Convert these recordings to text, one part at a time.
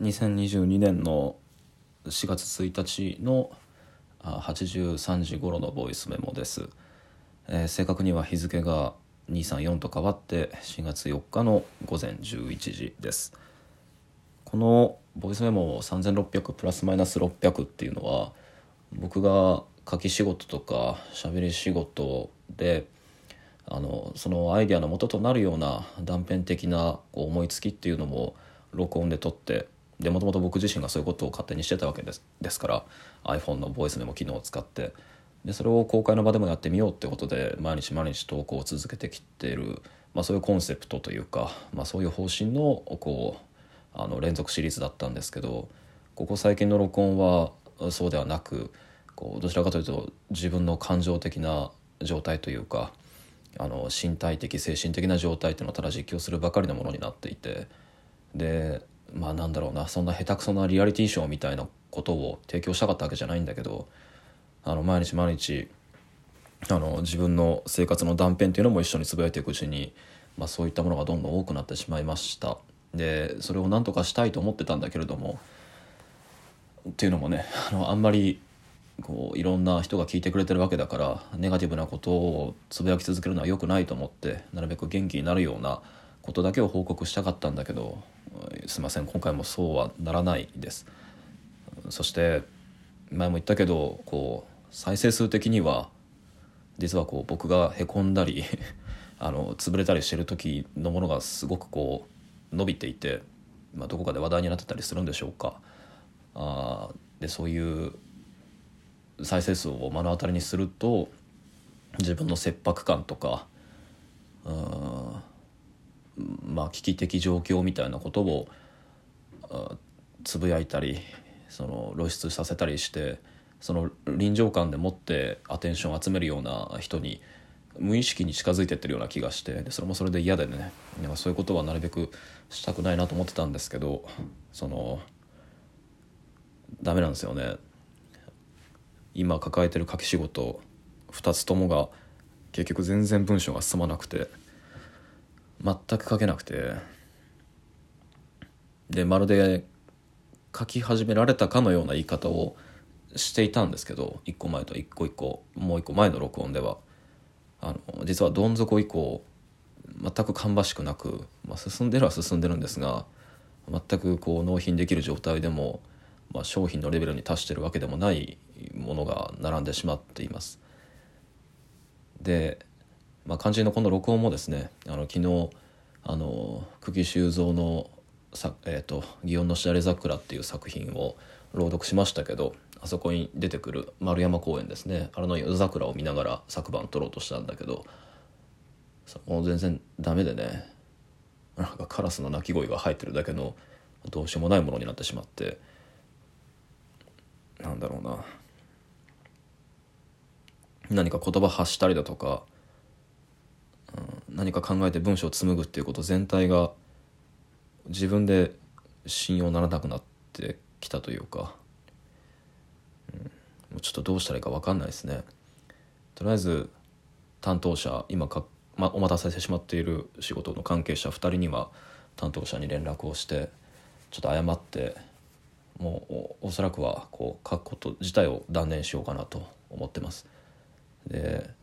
2022年の4月1日の83時頃のボイスメモです、えー、正確には日付が234と変わって4月4日の午前11時です。このボイスメモ3600プラスマイナス600っていうのは僕が書き仕事とか喋り仕事であのそのアイデアの元となるような断片的なこう思いつきっていうのも録音で撮ってでもともと僕自身がそういうことを勝手にしてたわけですですから iPhone のボイスメモ機能を使ってでそれを公開の場でもやってみようってことで毎日毎日投稿を続けてきている、まあ、そういうコンセプトというか、まあ、そういう方針のこうあの連続シリーズだったんですけどここ最近の録音はそうではなくこうどちらかというと自分の感情的な状態というかあの身体的精神的な状態っていうのをただ実況するばかりのものになっていてでまあなんだろうなそんな下手くそなリアリティショーみたいなことを提供したかったわけじゃないんだけどあの毎日毎日あの自分の生活の断片っていうのも一緒につぶやいていくうちに、まあ、そういったものがどんどん多くなってしまいました。でそれを何とかしたいと思ってたんだけれどもっていうのもねあのあんまりこういろんな人が聞いてくれてるわけだからネガティブなことをつぶやき続けるのは良くないと思ってなるべく元気になるようなことだけを報告したかったんだけどすいません今回もそうはならないです。そして前も言ったけどこう再生数的には実はこう僕がへこんだり あの潰れたりしてる時のものがすごくこう伸びていて、まあ、どこかで話題になってたりするんでしょうか。あでそういう再生数を目の当たりにすると自分の切迫感とかうんまあ危機的状況みたいなことをつぶやいたりその露出させたりしてその臨場感でもってアテンションを集めるような人に無意識に近づいてってるような気がしてでそれもそれで嫌でね。なんかそういうことはなるべくしたくないなと思ってたんですけどそのダメなんですよね。今抱えてる書き仕事2つともが結局全然文章が進まなくて全く書けなくてでまるで書き始められたかのような言い方をしていたんですけど1個前と1個1個もう1個前の録音ではあの実はどん底以降全く芳しくなく、まあ、進んでるは進んでるんですが全くこう納品できる状態でも、まあ、商品のレベルに達してるわけでもないものが並んでしまっています。で、まあ、肝心のこの録音もですねあの昨日あの久喜修造のさ、えーと「祇園のしだれ桜」っていう作品を朗読しましたけどあそこに出てくる丸山公園ですね。あの夜桜を見ながら昨晩撮ろうとしたんだけどもう全然ダメでね。なんかカラスの鳴き声が入ってるだけのどうしようもないものになってしまって。なんだろうな。何か言葉発したりだとか、何か考えて文章を紡ぐっていうこと全体が自分で信用ならなくなってきたというか、うん、もうちょっとどうしたらいいか分かんないですね。とりあえず担当者今か、まお待たせしてしまっている仕事の関係者2人には担当者に連絡をしてちょっと謝ってもうおそらくはこう書くこと自体を断念しようかなと思ってます。で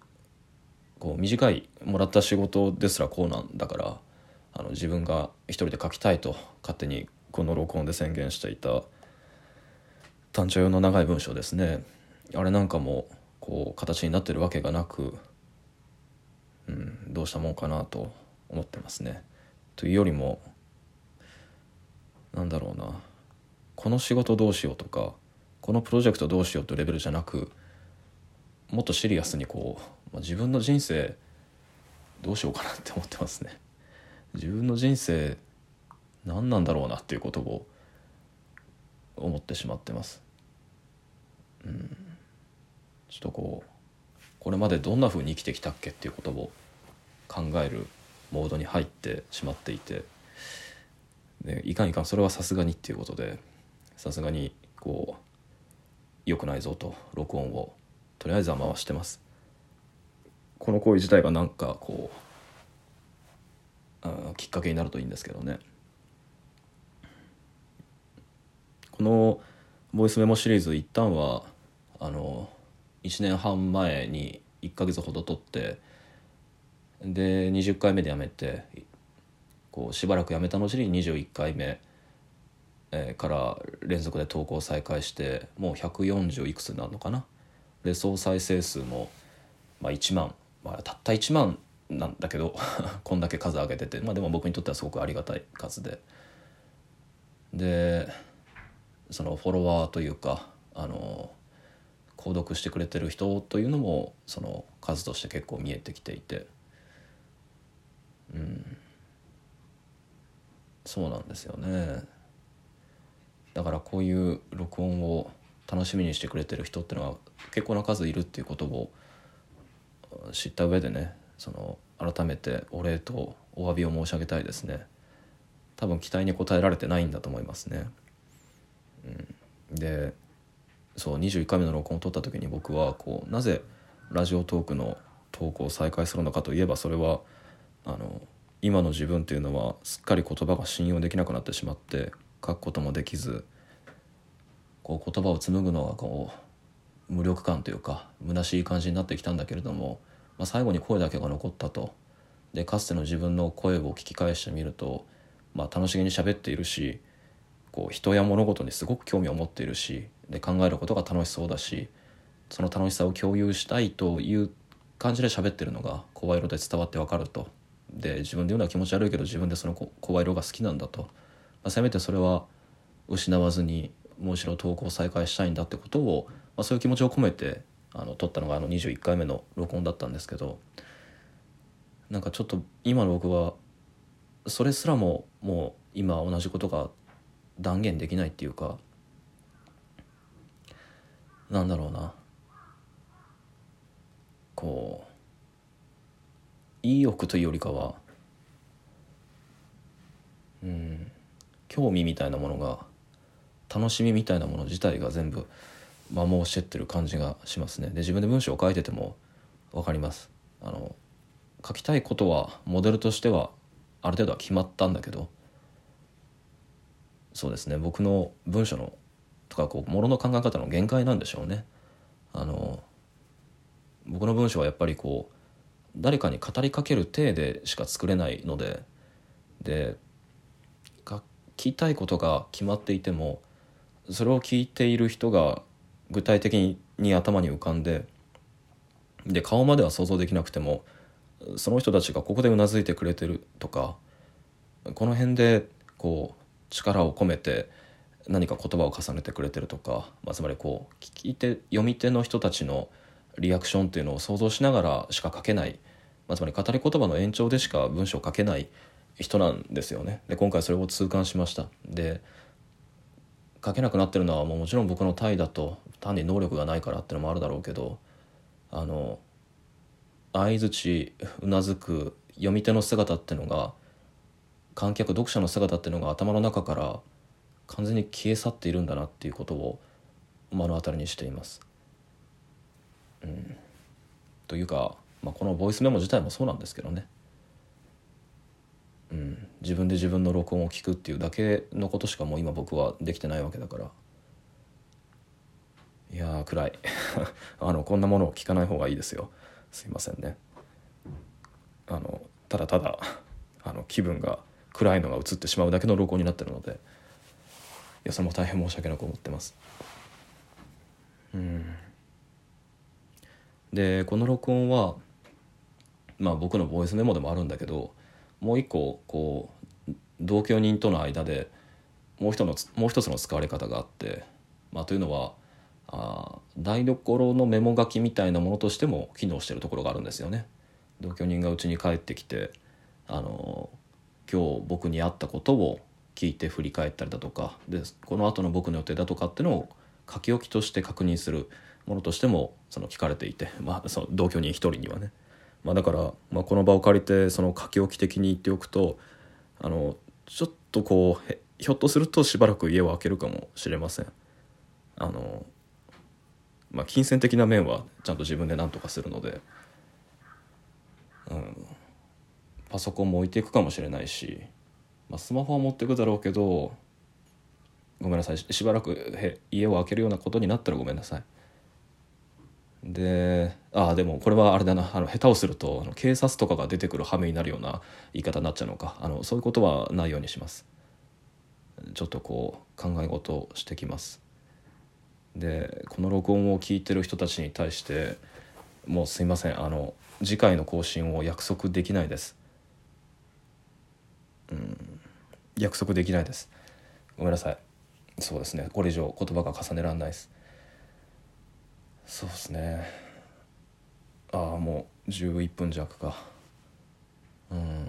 こう短いもらった仕事ですらこうなんだからあの自分が一人で書きたいと勝手にこの録音で宣言していた単調用の長い文章ですねあれなんかもこう形になってるわけがなく、うん、どうしたもんかなと思ってますね。というよりもなんだろうなこの仕事どうしようとかこのプロジェクトどうしようというレベルじゃなくもっとシリアスにこう、まあ、自分の人生どうしようかなって思ってますね。自分の人生何なんだろうなっていうことを思ってしまってます。うん、ちょっとこうこれまでどんなふうに生きてきたっけっていうことを考えるモードに入ってしまっていてでいかんいかんそれはさすがにっていうことでさすがにこう良くないぞと録音をとりあえずは回してます。この行為自体がなんかこうきっかけになるといいんですけどね。このボイスメモシリーズ一旦はあの1年半前に1ヶ月ほど撮ってで20回目でやめてこうしばらくやめた後に21回目、えーから連続で投稿再開してもう140いくつになるのかな。で総再生数も、まあ、1万、まあ、たった1万なんだけど こんだけ数上げてて、まあ、でも僕にとってはすごくありがたい数で。でそのフォロワーというかあの購読してくれてる人というのもその数として結構見えてきていて。うん。そうなんですよね。だからこういう録音を楽しみにしてくれてる人っていうのは結構な数いるっていうことを知った上でねその改めてお礼とお詫びを申し上げたいですね。多分期待に応えられてないんだと思いますね、うん、でそう21回目の録音を撮った時に僕はこうなぜラジオトークの投稿を再開するのかといえばそれはあの今の自分っていうのはすっかり言葉が信用できなくなってしまって書くこともできずこう言葉を紡ぐのがこう無力感というか虚しい感じになってきたんだけれども、まあ、最後に声だけが残ったと。でかつての自分の声を聞き返してみると、まあ、楽しげに喋っているしこう人や物事にすごく興味を持っているしで考えることが楽しそうだしその楽しさを共有したいという感じで喋ってるのが声色で伝わってわかると。で自分で言うのは気持ち悪いけど自分でその声色が好きなんだと、まあ、せめてそれは失わずにもう一度投稿再開したいんだってことを、まあ、そういう気持ちを込めてあの撮ったのがあの21回目の録音だったんですけどなんかちょっと今の僕はそれすらももう今同じことが断言できないっていうかなんだろうな。こう意欲というよりかはうん興味みたいなものが楽しみみたいなもの自体が全部摩耗してってる感じがしますね。で自分で文章を書いてても分かります。あの書きたいことはモデルとしてはある程度は決まったんだけどそうですね。僕の文章のとかこうものの考え方の限界なんでしょうね。あの僕の文章はやっぱりこう誰かに語りかける体でしか作れないのでで書きたいことが決まっていてもそれを聞いている人が具体的に頭に浮かんでで顔までは想像できなくてもその人たちがここでうなずいてくれてるとかこの辺でこう力を込めて何か言葉を重ねてくれてるとか、まあ、つまりこう聞いて読み手の人たちのリアクションっていうのを想像しながらしか書けない、まあ、つまり語り言葉の延長でしか文章を書けない人なんですよね。で今回それを痛感しました。で書けなくなってるのはもうもちろん僕の怠惰と単に能力がないからってのもあるだろうけどあの相づちうなずく読み手の姿っていうのが観客読者の姿っていうのが頭の中から完全に消え去っているんだなっていうことを目の当たりにしています。うん、というか、まあ、このボイスメモ自体もそうなんですけどね、うん、自分で自分の録音を聞くっていうだけのことしかもう今僕はできてないわけだから。いや暗い。あのこんなものを聞かない方がいいですよ。すいませんね。あのただただあの気分が暗いのが映ってしまうだけの録音になってるので。いやそれも大変申し訳なく思ってます。うん。でこの録音はまあ僕のボイスメモでもあるんだけどもう一個こう同居人との間でもう一のもう一つの使われ方があって、まあ、というのはあ台所のメモ書きみたいなものとしても機能してるところがあるんですよね。同居人がうちに帰ってきてあの今日僕に会ったことを聞いて振り返ったりだとかでこの後の僕の予定だとかっていうのを書き置きとして確認するものとしてもその聞かれていて、まあ、その同居人一人にはね、まあ、だから、まあ、この場を借りてその書き置き的に言っておくとあのちょっとこうひょっとするとしばらく家を空けるかもしれません。あのまあ、金銭的な面はちゃんと自分で何とかするので、うん、パソコンも置いていくかもしれないし、まあ、スマホは持っていくだろうけどごめんなさいしばらくへ家を空けるようなことになったらごめんなさい。でああでもこれはあれだなあの下手をするとあの警察とかが出てくる羽目になるような言い方になっちゃうのか。あのそういうことはないようにします。ちょっとこう考え事をしてきます。でこの録音を聞いてる人たちに対してもうすいませんあの次回の更新を約束できないです。うん約束できないです。ごめんなさい。そうですね。これ以上言葉が重ねられないです。そうですね。ああもう11分弱か。うん。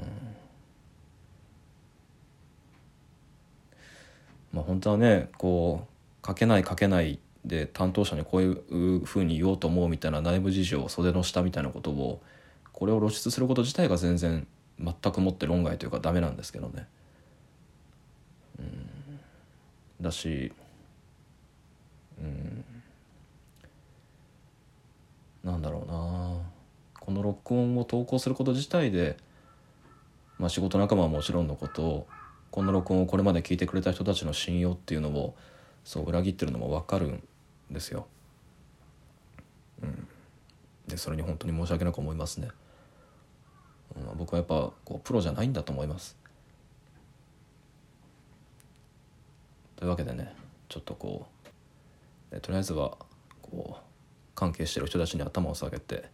まあ本当はねこう書けない書けないで担当者にこういうふうに言おうと思うみたいな内部事情袖の下みたいなことをこれを露出すること自体が全然全くもって論外というかダメなんですけどね。うん。だしうん。なんだろうな。この録音を投稿すること自体で、まあ、仕事仲間はもちろんのことこの録音をこれまで聞いてくれた人たちの信用っていうのをそう裏切ってるのも分かるですよ。うん、でそれに本当に申し訳なく思いますね。うん、僕はやっぱこうプロじゃないんだと思います。というわけでねちょっとこうとりあえずはこう関係してる人たちに頭を下げて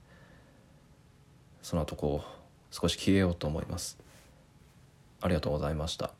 その後こう少し消えようと思います。ありがとうございました。